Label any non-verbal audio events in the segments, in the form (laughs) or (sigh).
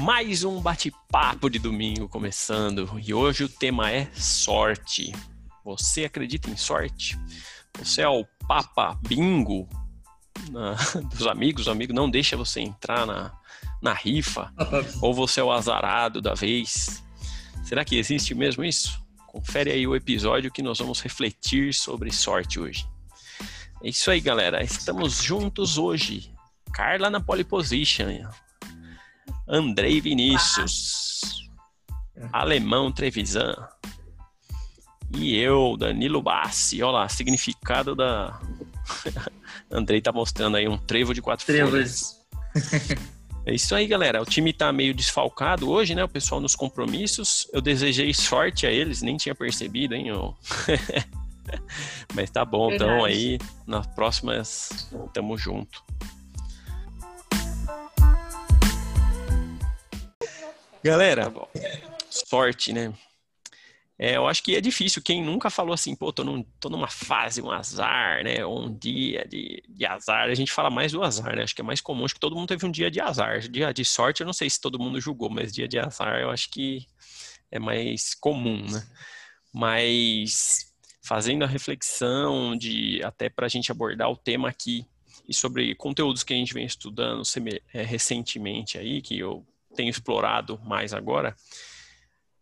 Mais um bate-papo de domingo começando e hoje o tema é sorte. Você acredita em sorte? Você é o Papa Bingo na, (laughs) dos amigos? O amigo não deixa você entrar na, na rifa? (laughs) Ou você é o azarado da vez? Será que existe mesmo isso? Confere aí o episódio que nós vamos refletir sobre sorte hoje. É isso aí, galera. Estamos juntos hoje. Carla na pole position. Andrei Vinícius. Alemão Trevisan. E eu, Danilo Bassi. Olha lá, significado da. (laughs) Andrei tá mostrando aí um trevo de quatro Trevos. É isso aí, galera. O time tá meio desfalcado hoje, né? O pessoal nos compromissos. Eu desejei sorte a eles, nem tinha percebido, hein? Eu... (laughs) Mas tá bom, Verdade. então aí nas próximas tamo junto. Galera, tá sorte, né? É, eu acho que é difícil. Quem nunca falou assim, pô, tô, num, tô numa fase, um azar, né? Ou um dia de, de, azar. A gente fala mais do azar, né? Acho que é mais comum. Acho que todo mundo teve um dia de azar. Dia de sorte, eu não sei se todo mundo julgou, mas dia de azar eu acho que é mais comum, né? Mas fazendo a reflexão de até para a gente abordar o tema aqui e sobre conteúdos que a gente vem estudando é, recentemente aí, que eu tenho explorado mais agora,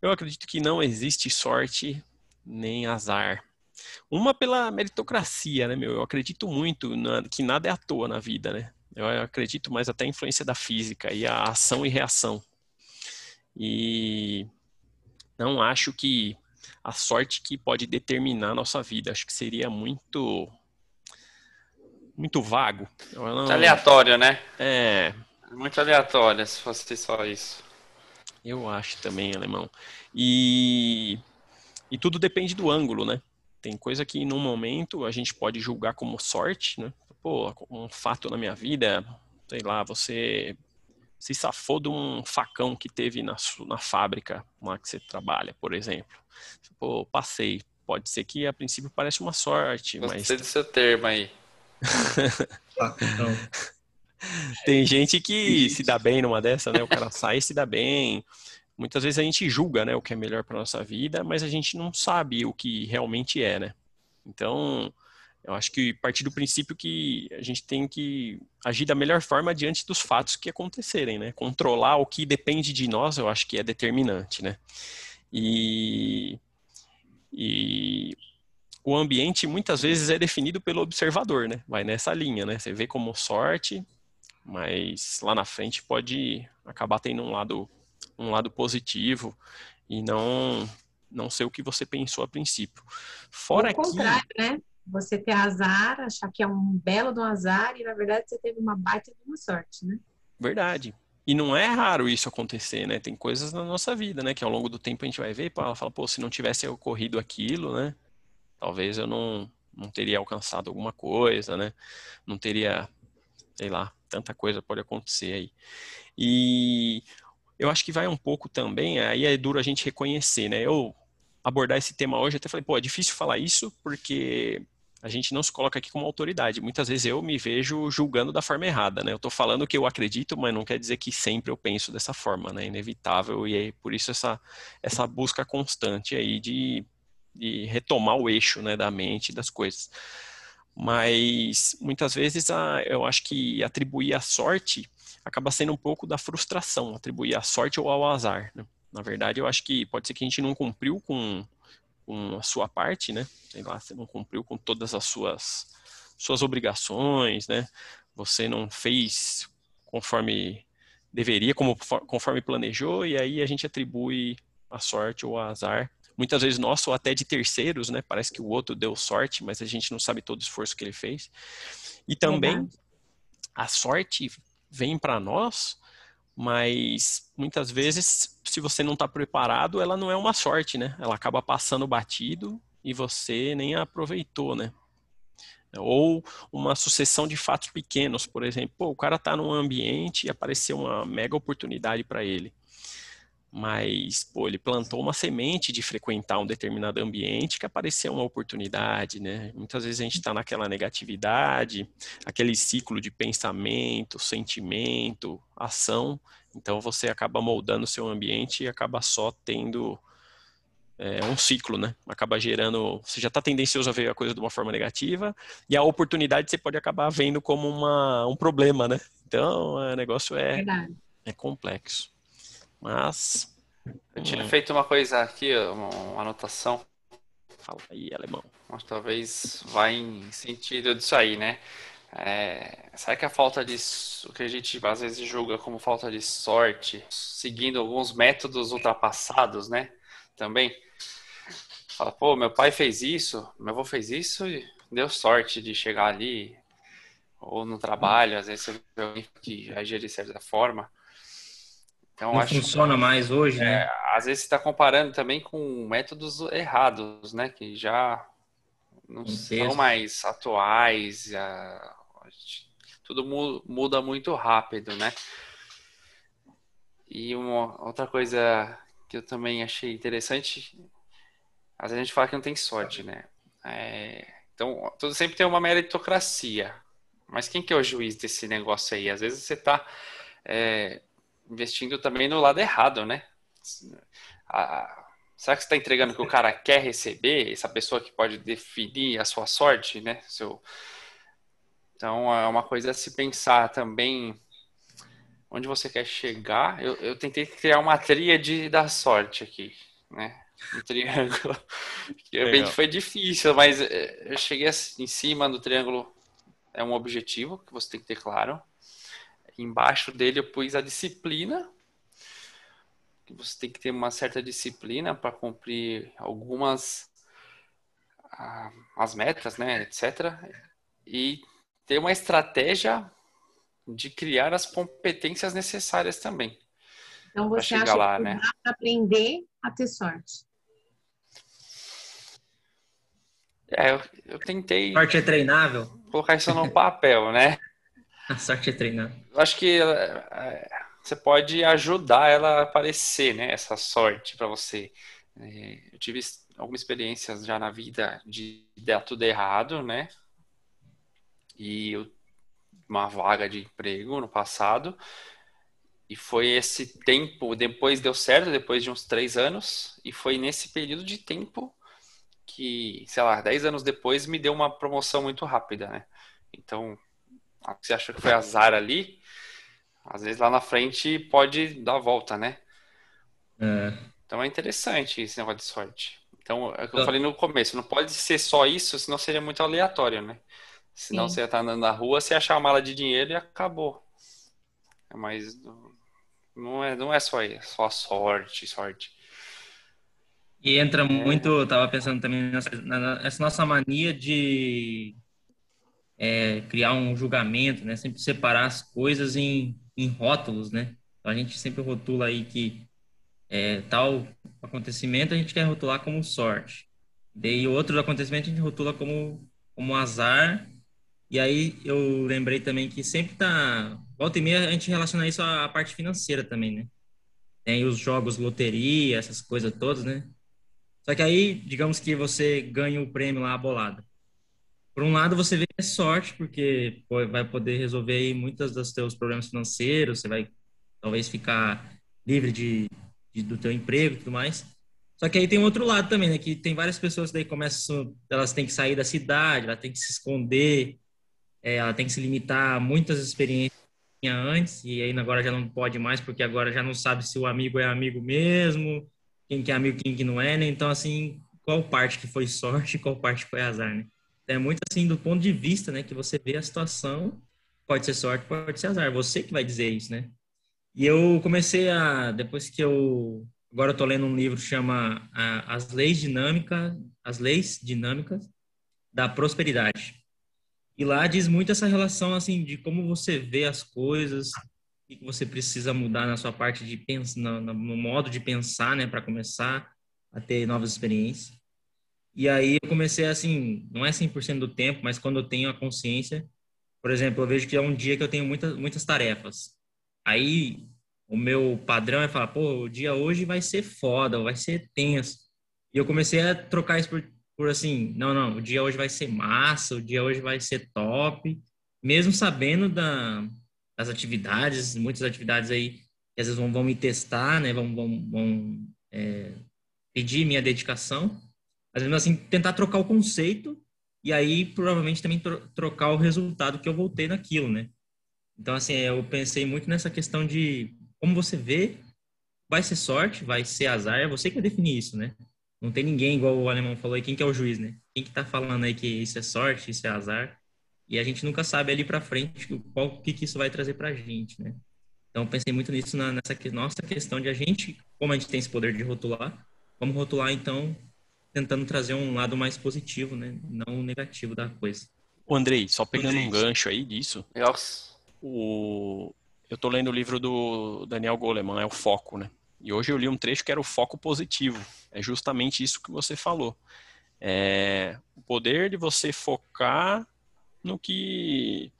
eu acredito que não existe sorte nem azar. Uma pela meritocracia, né, meu? Eu acredito muito na, que nada é à toa na vida, né? Eu acredito mais até a influência da física e a ação e reação. E não acho que a sorte que pode determinar a nossa vida. Acho que seria muito muito vago. Não... Muito aleatório, né? É. Muito aleatório se fosse só isso. Eu acho também, alemão. E, e tudo depende do ângulo, né? Tem coisa que num momento a gente pode julgar como sorte, né? Pô, um fato na minha vida, sei lá, você se safou de um facão que teve na, na fábrica lá que você trabalha, por exemplo. Pô, passei. Pode ser que a princípio pareça uma sorte, Gostei mas... Gostei do seu termo aí. (laughs) (laughs) Tem gente que se dá bem numa dessa, né? O cara sai e se dá bem. Muitas vezes a gente julga, né, o que é melhor para nossa vida, mas a gente não sabe o que realmente é, né? Então, eu acho que partir do princípio que a gente tem que agir da melhor forma diante dos fatos que acontecerem, né? Controlar o que depende de nós, eu acho que é determinante, né? E, e o ambiente muitas vezes é definido pelo observador, né? Vai nessa linha, né? Você vê como sorte, mas lá na frente pode acabar tendo um lado um lado positivo e não não ser o que você pensou a princípio. Fora que contrário, né? Você ter azar, achar que é um belo do azar e na verdade você teve uma baita de uma sorte, né? Verdade. E não é raro isso acontecer, né? Tem coisas na nossa vida, né? Que ao longo do tempo a gente vai ver e ela fala, pô, se não tivesse ocorrido aquilo, né? Talvez eu não, não teria alcançado alguma coisa, né? Não teria, sei lá, tanta coisa pode acontecer aí. E eu acho que vai um pouco também, aí é duro a gente reconhecer, né? Eu abordar esse tema hoje, até falei, pô, é difícil falar isso porque a gente não se coloca aqui como autoridade. Muitas vezes eu me vejo julgando da forma errada, né? Eu tô falando que eu acredito, mas não quer dizer que sempre eu penso dessa forma, né? Inevitável e é por isso essa essa busca constante aí de, de retomar o eixo, né, da mente, das coisas. Mas muitas vezes a, eu acho que atribuir a sorte acaba sendo um pouco da frustração, atribuir a sorte ou ao azar. Né? Na verdade, eu acho que pode ser que a gente não cumpriu com, com a sua parte, né? Sei lá, você não cumpriu com todas as suas, suas obrigações, né? Você não fez conforme deveria, como, conforme planejou, e aí a gente atribui a sorte ou a azar muitas vezes nosso ou até de terceiros, né? Parece que o outro deu sorte, mas a gente não sabe todo o esforço que ele fez. E também a sorte vem para nós, mas muitas vezes, se você não está preparado, ela não é uma sorte, né? Ela acaba passando batido e você nem aproveitou, né? Ou uma sucessão de fatos pequenos, por exemplo, Pô, o cara está num ambiente e apareceu uma mega oportunidade para ele mas, pô, ele plantou uma semente de frequentar um determinado ambiente que apareceu uma oportunidade, né? Muitas vezes a gente está naquela negatividade, aquele ciclo de pensamento, sentimento, ação, então você acaba moldando o seu ambiente e acaba só tendo é, um ciclo, né? Acaba gerando, você já está tendencioso a ver a coisa de uma forma negativa e a oportunidade você pode acabar vendo como uma, um problema, né? Então, o negócio é, é complexo. Mas. Eu tinha hum. feito uma coisa aqui, uma anotação. Fala aí, alemão. Mas talvez vá em sentido disso aí, né? É, será que a falta de o que a gente às vezes julga como falta de sorte, seguindo alguns métodos ultrapassados, né? Também fala, pô, meu pai fez isso, meu avô fez isso e deu sorte de chegar ali ou no trabalho, às vezes você vê alguém que agir de certa forma. Então, não funciona que, mais hoje, né? É, às vezes está comparando também com métodos errados, né? Que já não são mais atuais. A, tudo muda muito rápido, né? E uma outra coisa que eu também achei interessante, às vezes a gente fala que não tem sorte, né? É, então, tudo sempre tem uma meritocracia. Mas quem que é o juiz desse negócio aí? Às vezes você está é, investindo também no lado errado, né? A, será que você está entregando o que o cara quer receber? Essa pessoa que pode definir a sua sorte, né? Seu... Então, é uma coisa a se pensar também onde você quer chegar. Eu, eu tentei criar uma tríade da sorte aqui, né? Um triângulo. (laughs) que foi difícil, mas eh, eu cheguei assim, em cima do triângulo. É um objetivo que você tem que ter claro. Embaixo dele eu pus a disciplina, que você tem que ter uma certa disciplina para cumprir algumas ah, as metas, né, etc. E ter uma estratégia de criar as competências necessárias também. Então você acha lá, que né? dá para aprender a ter sorte? É, eu, eu tentei. Sorte é treinável? Colocar isso no papel, né? (laughs) A sorte é treinar. Eu acho que é, você pode ajudar ela a aparecer, né? Essa sorte para você. É, eu tive algumas experiências já na vida de dar tudo errado, né? E eu, uma vaga de emprego no passado. E foi esse tempo, depois deu certo, depois de uns três anos. E foi nesse período de tempo que, sei lá, dez anos depois me deu uma promoção muito rápida, né? Então, você acha que foi azar ali, às vezes lá na frente pode dar a volta, né? É. Então é interessante esse negócio de sorte. Então, é o que eu falei no começo, não pode ser só isso, senão seria muito aleatório, né? Senão Sim. você tá andando na rua, você achar uma mala de dinheiro e acabou. Mas não é, não é só isso, só sorte, sorte. E entra muito, eu tava pensando também nessa, nessa nossa mania de é, criar um julgamento, né? Sempre separar as coisas em, em rótulos, né? Então a gente sempre rotula aí que é, tal acontecimento a gente quer rotular como sorte. Daí outro acontecimento a gente rotula como, como azar. E aí eu lembrei também que sempre tá... Volta e meia a gente relaciona isso à parte financeira também, né? Tem os jogos loteria, essas coisas todas, né? Só que aí, digamos que você ganha o prêmio lá, a bolada. Por um lado, você vê que é sorte, porque vai poder resolver aí muitos dos seus problemas financeiros, você vai talvez ficar livre de, de, do teu emprego e tudo mais. Só que aí tem outro lado também, né? Que tem várias pessoas que daí começam, elas têm que sair da cidade, ela tem que se esconder, é, ela tem que se limitar a muitas experiências que tinha antes, e aí agora já não pode mais, porque agora já não sabe se o amigo é amigo mesmo, quem que é amigo, quem que não é, né? Então, assim, qual parte que foi sorte, qual parte foi azar, né? É muito assim do ponto de vista, né, que você vê a situação, pode ser sorte, pode ser azar, você que vai dizer isso, né? E eu comecei a depois que eu agora eu tô lendo um livro que chama As Leis Dinâmicas, As Leis Dinâmicas da Prosperidade. E lá diz muito essa relação assim de como você vê as coisas, e que você precisa mudar na sua parte de pensar, no, no modo de pensar, né, para começar a ter novas experiências. E aí eu comecei assim, não é 100% do tempo, mas quando eu tenho a consciência, por exemplo, eu vejo que é um dia que eu tenho muitas muitas tarefas. Aí o meu padrão é falar, pô, o dia hoje vai ser foda, vai ser tenso. E eu comecei a trocar isso por, por assim, não, não, o dia hoje vai ser massa, o dia hoje vai ser top, mesmo sabendo da, das atividades, muitas atividades aí que às vezes vão, vão me testar, né, vão, vão, vão é, pedir minha dedicação, mas mesmo assim tentar trocar o conceito e aí provavelmente também tro trocar o resultado que eu voltei naquilo, né? Então, assim, eu pensei muito nessa questão de como você vê, vai ser sorte, vai ser azar, é você que vai definir isso, né? Não tem ninguém, igual o alemão falou aí, quem que é o juiz, né? Quem que tá falando aí que isso é sorte, isso é azar? E a gente nunca sabe ali para frente qual que, que isso vai trazer pra gente, né? Então, pensei muito nisso na, nessa nossa questão de a gente, como a gente tem esse poder de rotular, vamos rotular, então, tentando trazer um lado mais positivo, né? Não negativo da coisa. O Andrei, só pegando Andrei. um gancho aí disso. Nossa o... eu estou lendo o livro do Daniel Goleman, é o Foco, né? E hoje eu li um trecho que era o foco positivo. É justamente isso que você falou. É o poder de você focar no que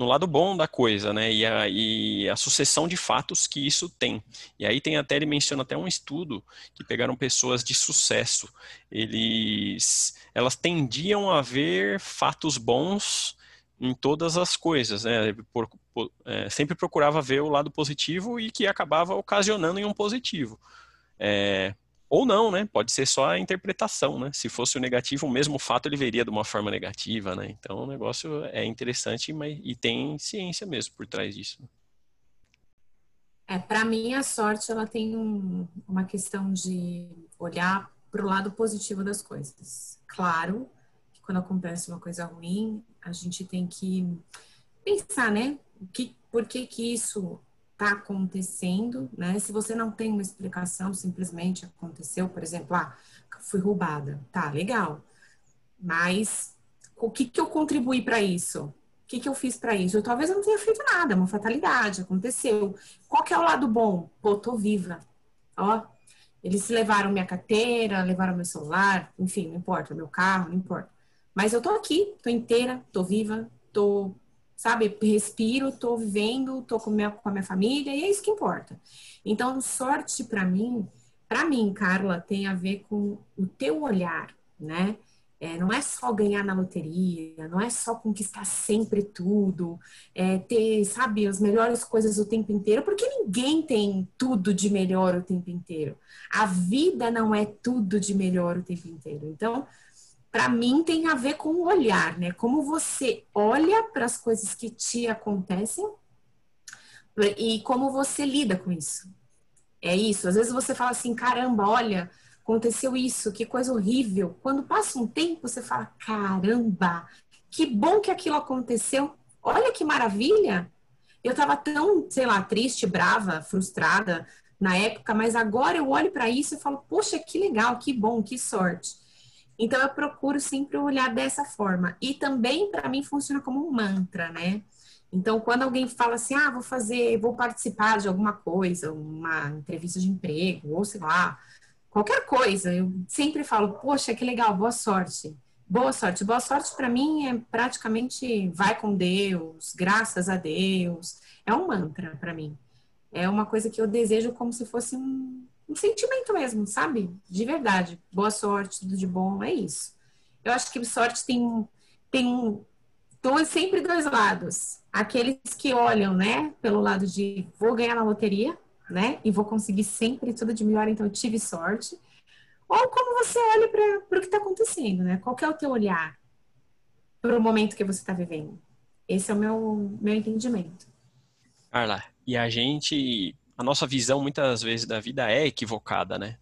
no lado bom da coisa, né? E a, e a, sucessão de fatos que isso tem. E aí tem até, ele menciona até um estudo que pegaram pessoas de sucesso. Eles, elas tendiam a ver fatos bons em todas as coisas, né? Por, por, é, sempre procurava ver o lado positivo e que acabava ocasionando em um positivo. É, ou não, né? Pode ser só a interpretação, né? Se fosse o negativo, o mesmo fato ele veria de uma forma negativa, né? Então o negócio é interessante mas, e tem ciência mesmo por trás disso. É, para mim a sorte ela tem um, uma questão de olhar para o lado positivo das coisas. Claro, quando acontece uma coisa ruim, a gente tem que pensar, né? Que, por que que isso está acontecendo, né? Se você não tem uma explicação, simplesmente aconteceu, por exemplo, ah, fui roubada, tá, legal. Mas o que que eu contribuí para isso? O que que eu fiz para isso? Eu talvez eu não tenha feito nada, uma fatalidade, aconteceu. Qual que é o lado bom? Pô, tô viva. Ó, eles levaram minha carteira, levaram meu celular, enfim, não importa, meu carro, não importa. Mas eu tô aqui, tô inteira, tô viva, tô, sabe, respiro, tô vivendo, tô com, minha, com a minha família e é isso que importa. Então, sorte para mim, para mim, Carla, tem a ver com o teu olhar, né? É, não é só ganhar na loteria, não é só conquistar sempre tudo, é ter, sabe, as melhores coisas o tempo inteiro, porque ninguém tem tudo de melhor o tempo inteiro. A vida não é tudo de melhor o tempo inteiro. Então, para mim tem a ver com o olhar, né? Como você olha para as coisas que te acontecem e como você lida com isso. É isso. Às vezes você fala assim, caramba, olha, aconteceu isso, que coisa horrível. Quando passa um tempo, você fala, caramba, que bom que aquilo aconteceu. Olha que maravilha. Eu estava tão, sei lá, triste, brava, frustrada na época, mas agora eu olho para isso e falo, poxa, que legal, que bom, que sorte. Então eu procuro sempre olhar dessa forma. E também para mim funciona como um mantra, né? Então quando alguém fala assim: "Ah, vou fazer, vou participar de alguma coisa, uma entrevista de emprego, ou sei lá, qualquer coisa", eu sempre falo: "Poxa, que legal, boa sorte". Boa sorte. Boa sorte para mim é praticamente vai com Deus, graças a Deus. É um mantra para mim. É uma coisa que eu desejo como se fosse um, um sentimento mesmo, sabe? De verdade. Boa sorte, tudo de bom, é isso. Eu acho que sorte tem, tem dois, sempre dois lados. Aqueles que olham, né, pelo lado de vou ganhar na loteria, né, e vou conseguir sempre tudo de melhor, então eu tive sorte. Ou como você olha para o que está acontecendo, né? Qual é o teu olhar para o momento que você está vivendo? Esse é o meu, meu entendimento. Carla, e a gente a nossa visão muitas vezes da vida é equivocada, né?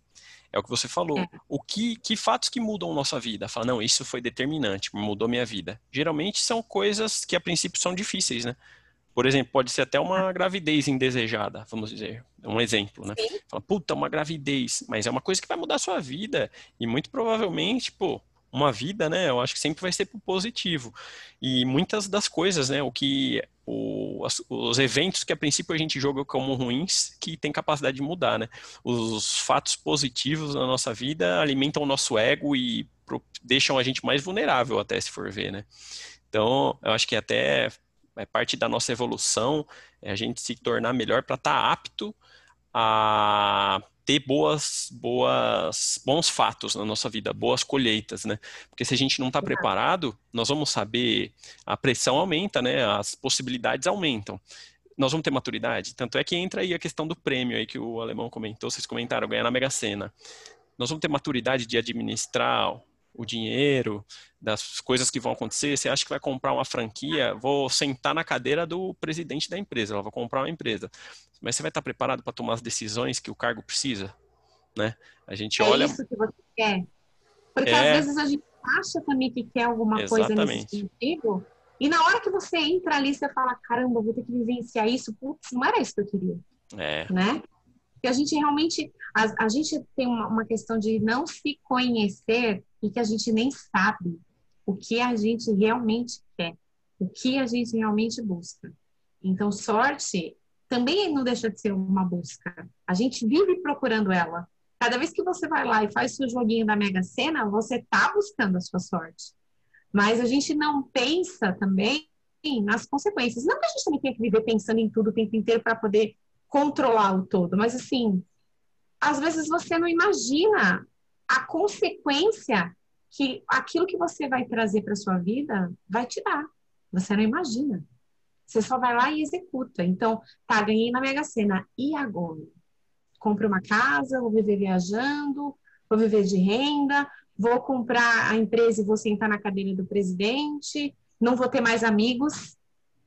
É o que você falou. É. O que, que fatos que mudam nossa vida? Fala, não, isso foi determinante, mudou minha vida. Geralmente são coisas que a princípio são difíceis, né? Por exemplo, pode ser até uma gravidez indesejada, vamos dizer. Um exemplo, né? Fala, puta, uma gravidez, mas é uma coisa que vai mudar a sua vida. E muito provavelmente, pô, uma vida, né? Eu acho que sempre vai ser positivo. E muitas das coisas, né? O que o, as, os eventos que a princípio a gente joga como ruins, que tem capacidade de mudar, né? Os fatos positivos na nossa vida alimentam o nosso ego e pro, deixam a gente mais vulnerável até se for ver, né? Então, eu acho que até é parte da nossa evolução, é a gente se tornar melhor para estar tá apto a ter boas, boas, bons fatos na nossa vida, boas colheitas, né? Porque se a gente não está preparado, nós vamos saber, a pressão aumenta, né? As possibilidades aumentam. Nós vamos ter maturidade. Tanto é que entra aí a questão do prêmio aí que o alemão comentou, vocês comentaram, ganhar na Mega Sena. Nós vamos ter maturidade de administrar o dinheiro, das coisas que vão acontecer. Você acha que vai comprar uma franquia? Vou sentar na cadeira do presidente da empresa, ela vai comprar uma empresa. Mas você vai estar preparado para tomar as decisões que o cargo precisa? Né? A gente é olha. É isso que você quer. Porque é... às vezes a gente acha também que quer alguma Exatamente. coisa nesse sentido. E na hora que você entra ali, você fala: caramba, vou ter que vivenciar isso. Putz, não era isso que eu queria. É. Né? Porque a gente realmente, a, a gente tem uma, uma, questão de não se conhecer e que a gente nem sabe o que a gente realmente quer, o que a gente realmente busca. Então, sorte também não deixa de ser uma busca. A gente vive procurando ela. Cada vez que você vai lá e faz seu joguinho da Mega Sena, você está buscando a sua sorte. Mas a gente não pensa também nas consequências. Não que a gente também tenha que viver pensando em tudo o tempo inteiro para poder controlar o todo, mas assim, às vezes você não imagina a consequência que aquilo que você vai trazer para sua vida vai te dar. Você não imagina. Você só vai lá e executa. Então, tá, ganhei na Mega Sena. E agora? Compre uma casa, vou viver viajando, vou viver de renda, vou comprar a empresa e vou sentar na cadeira do presidente, não vou ter mais amigos,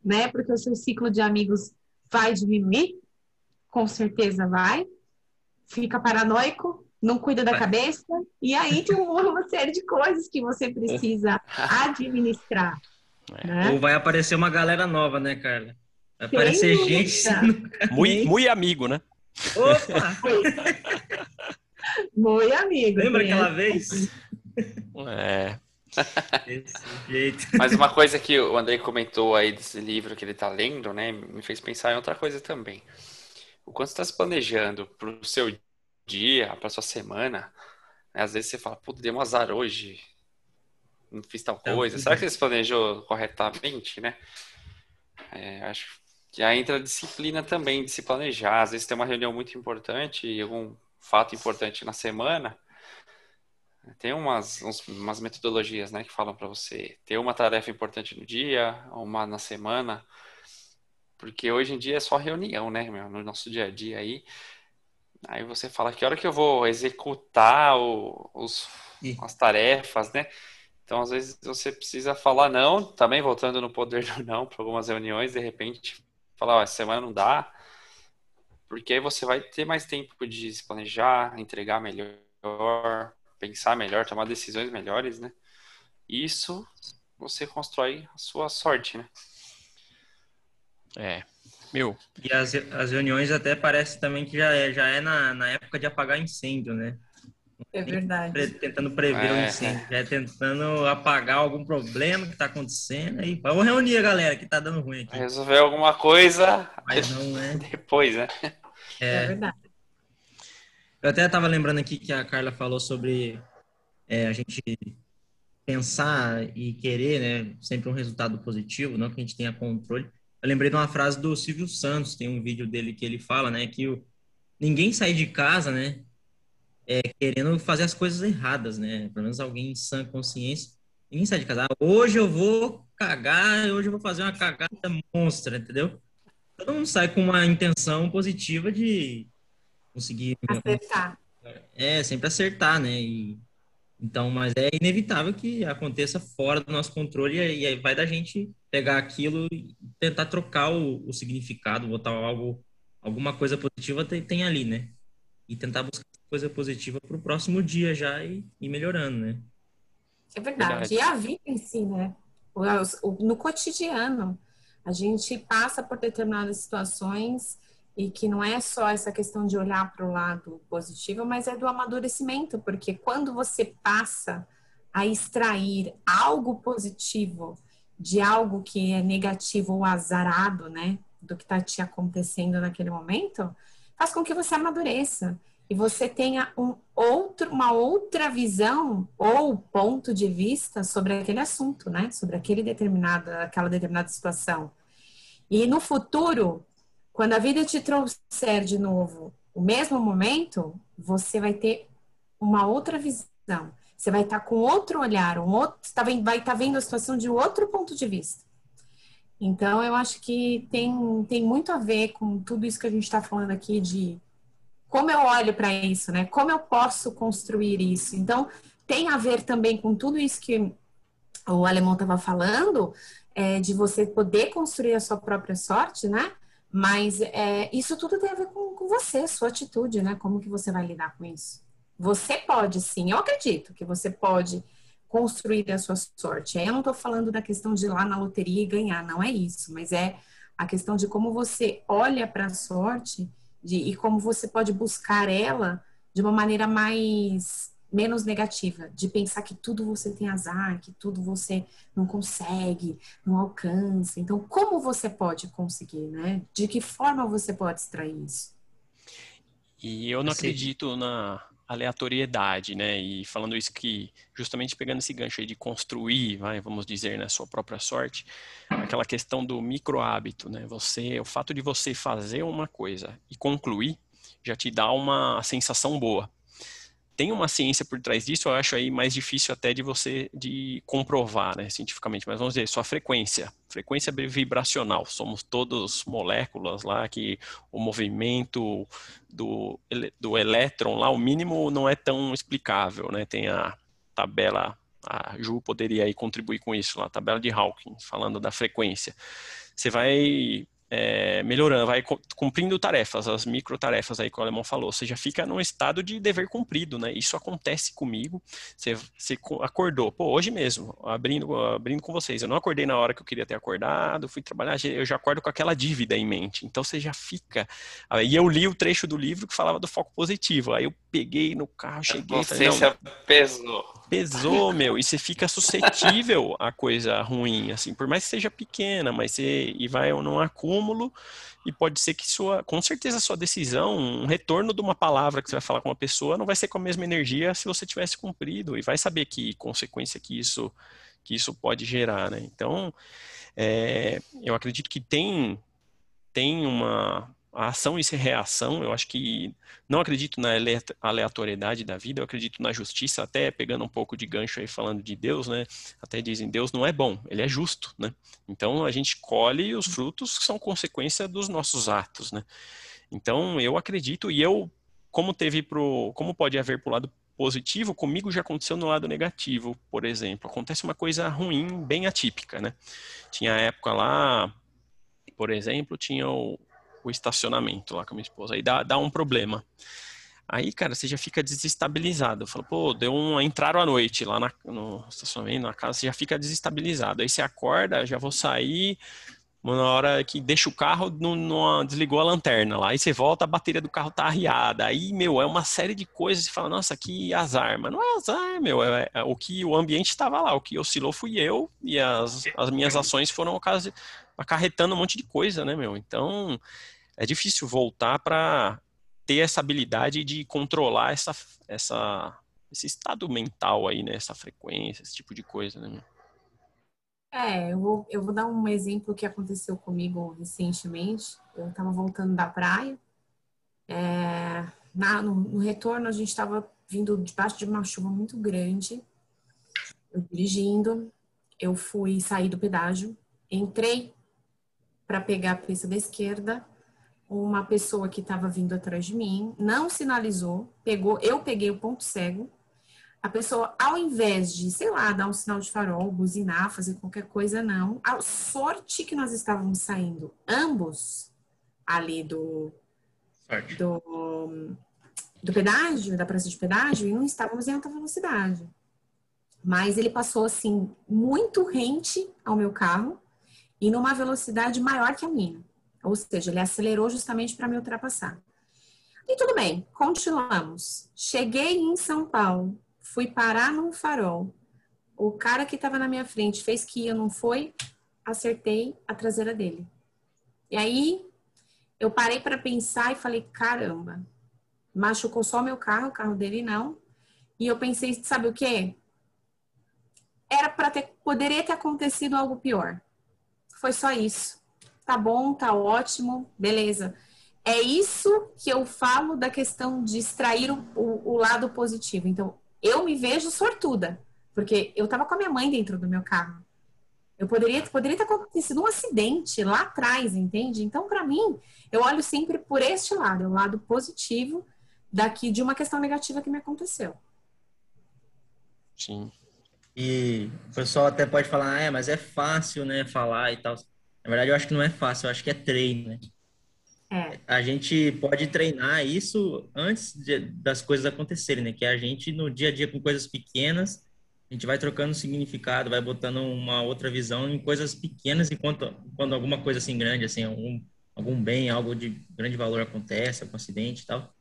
né? Porque o seu ciclo de amigos vai diminuir com certeza vai, fica paranoico, não cuida da cabeça, e aí tem uma série de coisas que você precisa (laughs) administrar. É. Né? Ou vai aparecer uma galera nova, né, Carla? Vai aparecer gente. (laughs) Muito, (laughs) muito amigo, né? Opa! muito amigo. Lembra aquela vez? É. Mas uma coisa que o Andrei comentou aí desse livro que ele tá lendo, né, me fez pensar em outra coisa também o quanto você está se planejando para o seu dia, para sua semana, né? às vezes você fala, pô, deu um azar hoje, não fiz tal coisa. Será que você se planejou corretamente, né? É, acho que aí entra a disciplina também de se planejar. Às vezes tem uma reunião muito importante e algum fato importante na semana. Tem umas, uns, umas metodologias né, que falam para você ter uma tarefa importante no dia, uma na semana, porque hoje em dia é só reunião, né, meu, no nosso dia a dia aí. Aí você fala que hora que eu vou executar o, os, as tarefas, né? Então, às vezes, você precisa falar não, também voltando no poder (laughs) do não para algumas reuniões, de repente, falar, ó, essa semana não dá, porque aí você vai ter mais tempo de se planejar, entregar melhor, pensar melhor, tomar decisões melhores, né? Isso você constrói a sua sorte, né? É. Meu. E as, as reuniões até parece também que já é, já é na, na época de apagar incêndio, né? É verdade. Pre, tentando prever é. o incêndio, já é tentando apagar algum problema que está acontecendo e vamos reunir a galera que está dando ruim aqui. Resolver alguma coisa Mas não, né? (laughs) depois, né? É, é verdade. Eu até estava lembrando aqui que a Carla falou sobre é, a gente pensar e querer, né, sempre um resultado positivo, não que a gente tenha controle. Eu lembrei de uma frase do Silvio Santos, tem um vídeo dele que ele fala, né, que o, ninguém sai de casa, né, é, querendo fazer as coisas erradas, né, pelo menos alguém em sã consciência, ninguém sai de casa, ah, hoje eu vou cagar, hoje eu vou fazer uma cagada monstra, entendeu? Todo mundo sai com uma intenção positiva de conseguir... Acertar. É, sempre acertar, né, e então, mas é inevitável que aconteça fora do nosso controle e aí vai da gente pegar aquilo e tentar trocar o, o significado, botar algo, alguma coisa positiva tem, tem, ali, né? E tentar buscar coisa positiva para o próximo dia já e ir melhorando, né? É verdade. verdade. E a vida em si, né? No cotidiano, a gente passa por determinadas situações e que não é só essa questão de olhar para o lado positivo, mas é do amadurecimento, porque quando você passa a extrair algo positivo de algo que é negativo ou azarado, né, do que está te acontecendo naquele momento, faz com que você amadureça e você tenha um outro, uma outra visão ou ponto de vista sobre aquele assunto, né, sobre aquele determinada, aquela determinada situação. E no futuro, quando a vida te trouxer de novo o mesmo momento, você vai ter uma outra visão. Você vai estar com outro olhar, um outro, tá vai estar vendo a situação de outro ponto de vista. Então, eu acho que tem, tem muito a ver com tudo isso que a gente está falando aqui de como eu olho para isso, né? Como eu posso construir isso? Então, tem a ver também com tudo isso que o alemão estava falando, é, de você poder construir a sua própria sorte, né? Mas é, isso tudo tem a ver com, com você, sua atitude, né? Como que você vai lidar com isso? Você pode, sim, eu acredito que você pode construir a sua sorte. Eu não estou falando da questão de ir lá na loteria e ganhar, não é isso, mas é a questão de como você olha para a sorte de, e como você pode buscar ela de uma maneira mais menos negativa, de pensar que tudo você tem azar, que tudo você não consegue, não alcança. Então, como você pode conseguir, né? De que forma você pode extrair isso? E eu não acredito na aleatoriedade, né? E falando isso que, justamente pegando esse gancho aí de construir, vai, vamos dizer, na né, sua própria sorte, aquela questão do micro hábito, né? Você, o fato de você fazer uma coisa e concluir já te dá uma sensação boa tem uma ciência por trás disso, eu acho aí mais difícil até de você de comprovar, né, cientificamente, mas vamos dizer, sua frequência, frequência vibracional, somos todos moléculas lá que o movimento do, do elétron lá, o mínimo não é tão explicável, né, tem a tabela, a Ju poderia aí contribuir com isso lá, a tabela de Hawking, falando da frequência. Você vai é, melhorando, vai cumprindo tarefas, as micro tarefas aí que o alemão falou. Você já fica num estado de dever cumprido, né? Isso acontece comigo. Você, você acordou, pô, hoje mesmo, abrindo, abrindo com vocês. Eu não acordei na hora que eu queria ter acordado, fui trabalhar, eu já acordo com aquela dívida em mente. Então você já fica. E eu li o trecho do livro que falava do foco positivo. Aí eu peguei no carro, cheguei. Você falei, pesou. Pesou, meu, e você fica suscetível a coisa ruim, assim, por mais que seja pequena, mas você e vai num acúmulo e pode ser que sua, com certeza sua decisão, um retorno de uma palavra que você vai falar com uma pessoa não vai ser com a mesma energia se você tivesse cumprido e vai saber que consequência que isso que isso pode gerar, né? Então, é, eu acredito que tem tem uma a ação e reação, eu acho que não acredito na aleatoriedade da vida, eu acredito na justiça, até pegando um pouco de gancho aí falando de Deus, né? Até dizem Deus não é bom, ele é justo, né? Então a gente colhe os frutos que são consequência dos nossos atos, né? Então eu acredito e eu como teve pro, como pode haver para o lado positivo, comigo já aconteceu no lado negativo, por exemplo. Acontece uma coisa ruim, bem atípica, né? Tinha época lá, por exemplo, tinha o, o estacionamento lá com a minha esposa. Aí dá, dá um problema. Aí, cara, você já fica desestabilizado. Fala, pô, deu um. Entraram à noite lá na, no estacionamento, na casa, você já fica desestabilizado. Aí você acorda, já vou sair. Na hora que deixa o carro, não, não, desligou a lanterna lá. Aí você volta, a bateria do carro tá arriada. Aí, meu, é uma série de coisas. Você fala, nossa, que azar. Mas não é azar, meu. É, é o que o ambiente estava lá. O que oscilou fui eu. E as, as minhas ações foram acarretando um monte de coisa, né, meu? Então, é difícil voltar para ter essa habilidade de controlar essa, essa, esse estado mental aí, né? Essa frequência, esse tipo de coisa, né? É, eu vou, eu vou dar um exemplo que aconteceu comigo recentemente. Eu estava voltando da praia. É, na, no, no, retorno, a gente estava vindo debaixo de uma chuva muito grande. Eu dirigindo, eu fui sair do pedágio, entrei para pegar a pista da esquerda uma pessoa que estava vindo atrás de mim, não sinalizou, pegou, eu peguei o ponto cego. A pessoa, ao invés de, sei lá, dar um sinal de farol, buzinar, fazer qualquer coisa, não. A sorte que nós estávamos saindo, ambos ali do, do, do pedágio, da praça de pedágio, e não estávamos em alta velocidade. Mas ele passou, assim, muito rente ao meu carro e numa velocidade maior que a minha. Ou seja, ele acelerou justamente para me ultrapassar. E tudo bem, continuamos. Cheguei em São Paulo, fui parar num farol. O cara que estava na minha frente fez que eu não foi, acertei a traseira dele. E aí eu parei para pensar e falei: caramba, machucou só meu carro, o carro dele não. E eu pensei: sabe o que? Era para ter, poderia ter acontecido algo pior. Foi só isso. tá bom, tá ótimo, beleza. É isso que eu falo da questão de extrair o, o, o lado positivo. Então, eu me vejo sortuda, porque eu tava com a minha mãe dentro do meu carro. Eu poderia, poderia ter acontecido um acidente lá atrás, entende? Então, para mim, eu olho sempre por este lado, o lado positivo daqui de uma questão negativa que me aconteceu. Sim. E o pessoal até pode falar, ah, é, mas é fácil, né, falar e tal. Na verdade, eu acho que não é fácil, eu acho que é treino, né? É. A gente pode treinar isso antes de, das coisas acontecerem, né? Que a gente, no dia a dia, com coisas pequenas, a gente vai trocando significado, vai botando uma outra visão em coisas pequenas, enquanto quando alguma coisa assim grande, assim, algum, algum bem, algo de grande valor acontece, algum acidente e tal,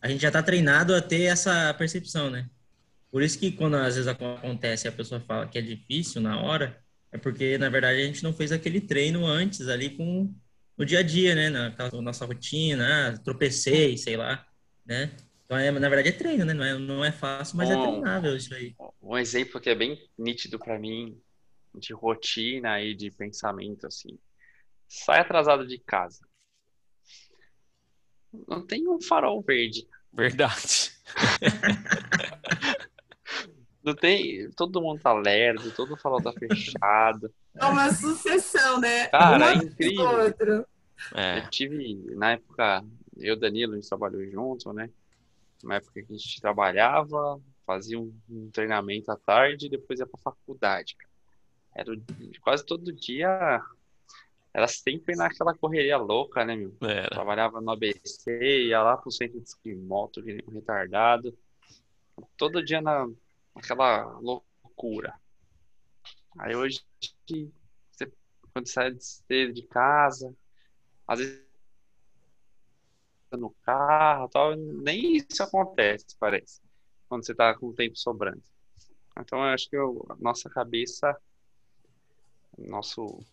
a gente já está treinado a ter essa percepção, né? Por isso que quando às vezes acontece e a pessoa fala que é difícil na hora, é porque na verdade a gente não fez aquele treino antes ali com no dia a dia, né, na, na nossa rotina, ah, tropecei, sei lá, né? Então, é, na verdade, é treino, né? Não é, não é fácil, mas é um, é treinável isso aí. Um exemplo que é bem nítido para mim, de rotina e de pensamento, assim. Sai atrasado de casa. Não tem um farol verde. Verdade. (laughs) Não tem. Todo mundo tá lerdo, todo farol tá (laughs) fechado. É uma sucessão, né? Cara, um é incrível. Outro. É. Eu tive, na época, eu e Danilo, a gente trabalhou junto, né? Na época que a gente trabalhava, fazia um, um treinamento à tarde e depois ia pra faculdade. Era quase todo dia. Era sempre naquela correria louca, né, meu? Era. Trabalhava no ABC, ia lá pro centro de moto, um retardado. Todo dia na, aquela loucura. Aí hoje, você, quando sai cedo de casa, às vezes no carro tal, nem isso acontece, parece, quando você está com o tempo sobrando. Então, eu acho que eu, a nossa cabeça, nosso,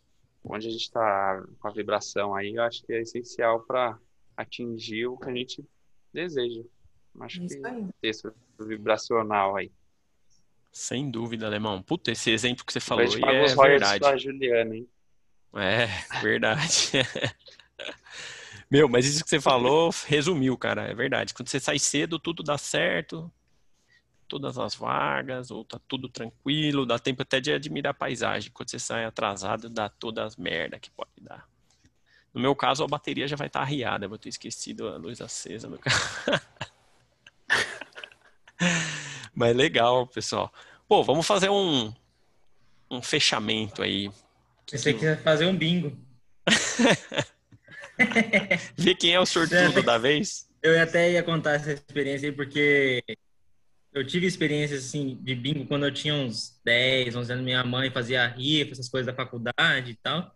onde a gente está com a vibração aí, eu acho que é essencial para atingir o que a gente deseja. Acho isso que aí. texto vibracional aí. Sem dúvida, Alemão. Puta, esse exemplo que você falou aí é os verdade. Da Juliana, hein? É, verdade. (laughs) Meu, mas isso que você falou resumiu, cara. É verdade. Quando você sai cedo, tudo dá certo. Todas as vagas, ou tá tudo tranquilo, dá tempo até de admirar a paisagem. Quando você sai atrasado, dá todas as merda que pode dar. No meu caso, a bateria já vai estar tá arriada. Eu vou ter esquecido a luz acesa no carro. (laughs) Mas legal, pessoal. Pô, vamos fazer um, um fechamento aí. Pensei que ia fazer um bingo. (laughs) Ver quem é o sortudo da vez. Eu até ia contar essa experiência aí, porque eu tive experiências assim de bingo quando eu tinha uns 10, 11 anos. Minha mãe fazia rifa, essas coisas da faculdade e tal.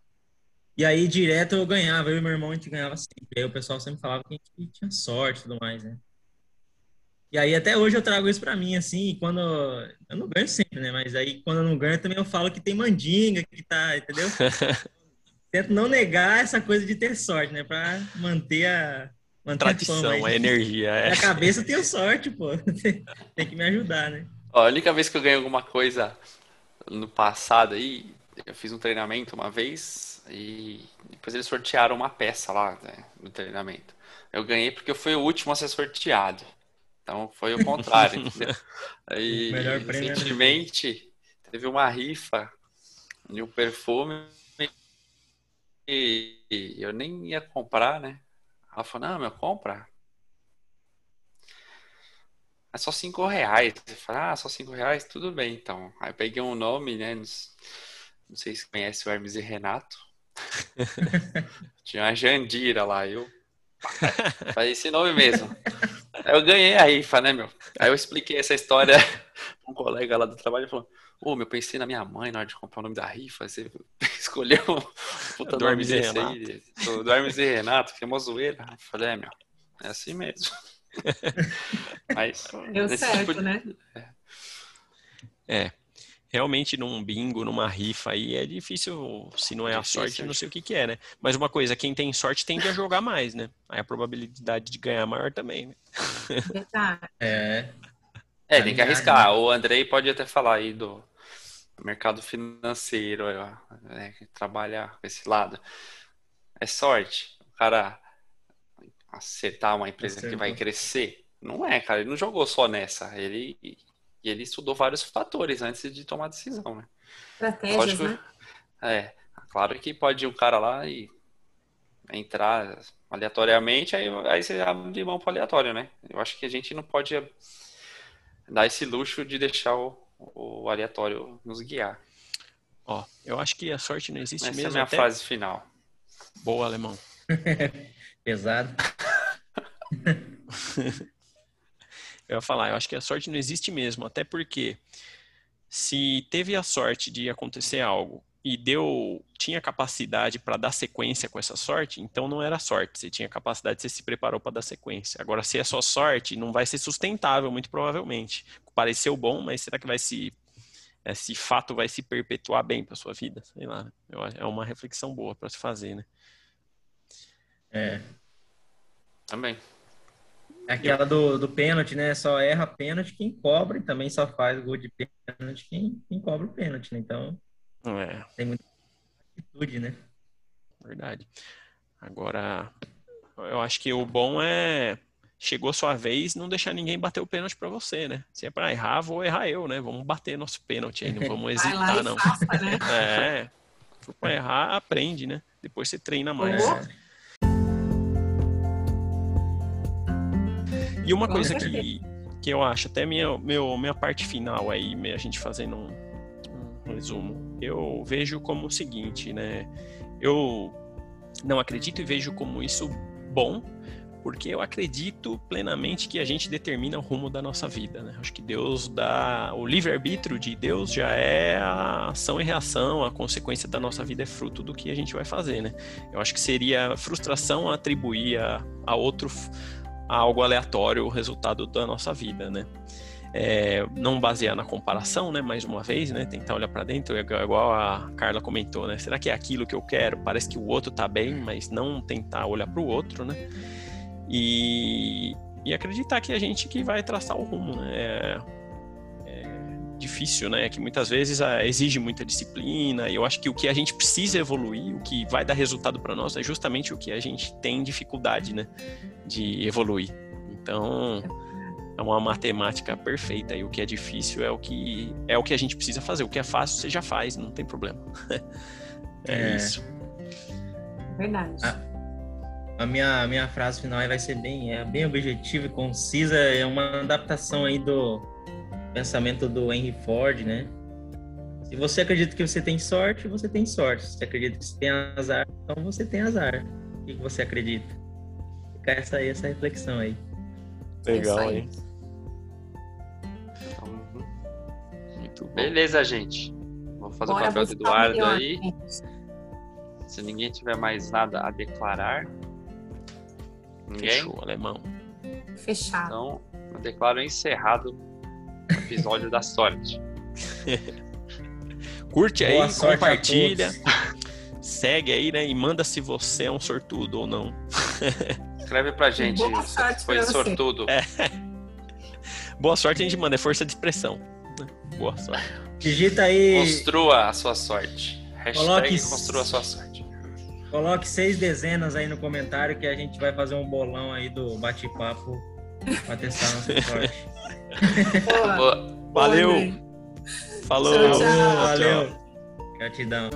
E aí, direto eu ganhava. Eu e meu irmão, a gente ganhava sempre. Aí o pessoal sempre falava que a gente tinha sorte e tudo mais, né? E aí até hoje eu trago isso para mim, assim, quando eu não ganho sempre, né? Mas aí quando eu não ganho também eu falo que tem mandinga, que tá, entendeu? (laughs) Tento não negar essa coisa de ter sorte, né? Para manter a manter tradição, a, a energia. É. Na cabeça eu tenho sorte, pô. (laughs) tem que me ajudar, né? Ó, a única vez que eu ganhei alguma coisa no passado aí, eu fiz um treinamento uma vez e depois eles sortearam uma peça lá né, no treinamento. Eu ganhei porque eu fui o último a ser sorteado. Então foi o contrário. (laughs) Aí, é recentemente teve uma rifa de um perfume e eu nem ia comprar, né? Ela falou, não, meu, compra. É só cinco reais. Eu falei, ah, só cinco reais? Tudo bem, então. Aí eu peguei um nome, né? Não sei se conhece o Hermes e Renato. (laughs) Tinha uma Jandira lá, eu. Falei esse nome mesmo. Eu ganhei a rifa, né, meu? Aí eu expliquei essa história (laughs) pra um colega lá do trabalho e falou: Ô, oh, meu, pensei na minha mãe na hora de comprar o nome da rifa. Você (laughs) escolheu o puta do Hermes e Renato. Aí, do Hermes e Renato, que é uma zoeira. Eu falei: é, meu, é assim mesmo. (laughs) Mas, Deu certo, tipo de... né? É realmente num bingo, numa rifa aí, é difícil, se não é, é a sorte, não sei o que que é, né? Mas uma coisa, quem tem sorte tende a jogar mais, né? Aí a probabilidade de ganhar é maior também, né? é. É, tem que arriscar. O Andrei pode até falar aí do mercado financeiro, né? trabalhar com esse lado. é sorte. O cara acertar uma empresa que vai crescer. Não é, cara. Ele não jogou só nessa. Ele, ele estudou vários fatores antes de tomar a decisão, né? Estratégias, Lógico, né? é. Claro que pode ir um cara lá e entrar aleatoriamente, aí, aí você abre mão pro aleatório, né? Eu acho que a gente não pode dar esse luxo de deixar o, o aleatório nos guiar. Ó, eu acho que a sorte não existe Essa é a mesmo minha até... frase final. Boa, alemão. (laughs) Pesado. (laughs) Eu ia falar, eu acho que a sorte não existe mesmo, até porque se teve a sorte de acontecer algo e deu, tinha capacidade para dar sequência com essa sorte, então não era sorte, você tinha capacidade, você se preparou para dar sequência. Agora, se é só sorte, não vai ser sustentável, muito provavelmente. Pareceu bom, mas será que vai se esse fato vai se perpetuar bem para sua vida? Sei lá. É uma reflexão boa para se fazer, né? É. Também. Aquela do, do pênalti, né? Só erra pênalti quem cobra e também só faz gol de pênalti quem, quem cobra o pênalti, né? Então, É, tem muita atitude, né? verdade. Agora, eu acho que o bom é chegou sua vez, não deixar ninguém bater o pênalti para você, né? Se é para errar, vou errar eu, né? Vamos bater nosso pênalti aí, não (laughs) vamos hesitar, não. faça, né? (laughs) É, se for pra errar, aprende, né? Depois você treina mais. Boa. E uma coisa que, que eu acho, até minha, meu, minha parte final aí, a gente fazendo um, um resumo, eu vejo como o seguinte, né? Eu não acredito e vejo como isso bom, porque eu acredito plenamente que a gente determina o rumo da nossa vida, né? Acho que Deus dá. O livre-arbítrio de Deus já é a ação e reação, a consequência da nossa vida é fruto do que a gente vai fazer, né? Eu acho que seria frustração atribuir a, a outro algo aleatório o resultado da nossa vida, né? É, não basear na comparação, né? Mais uma vez, né? Tentar olhar para dentro, é igual a Carla comentou, né? Será que é aquilo que eu quero? Parece que o outro tá bem, mas não tentar olhar para o outro, né? E, e acreditar que a gente que vai traçar o rumo, né? É, é difícil, né? Que muitas vezes ah, exige muita disciplina. E eu acho que o que a gente precisa evoluir, o que vai dar resultado para nós, é justamente o que a gente tem dificuldade, né? De evoluir. Então é uma matemática perfeita e o que é difícil é o que é o que a gente precisa fazer. O que é fácil você já faz, não tem problema. (laughs) é, É. isso. Verdade. Ah, A minha, a minha frase final aí vai ser bem, é bem objetiva e concisa, é uma adaptação aí do pensamento do Henry Ford, né? Se você acredita que você tem sorte, você tem sorte. Se você acredita que você tem azar, então você tem azar. O que você acredita? Fica essa aí, essa reflexão aí. Legal, É isso aí. hein? Então, Muito bom. beleza, gente. Vou fazer Bora o papel do Eduardo melhor, aí. gente. Se ninguém tiver mais nada a declarar. Ninguém? Fechou, alemão. Fechado. Então, eu declaro encerrado episódio da sorte. (laughs) Curte aí, a compartilha, segue aí, né? E manda se você é um sortudo ou não. (laughs) Escreve pra gente Boa se sorte foi sortudo. (laughs) Boa sorte a gente manda, é força de expressão. né? Boa sorte. Digita aí, Construa a sua sorte. Hashtag Coloque- construa a sua sorte. coloque seis dezenas aí no comentário que a gente vai fazer um bolão aí do bate-papo pra testar nossa sorte. (laughs) Valeu! Boa? Falou! Tchau, tchau. Valeu. Gratidão.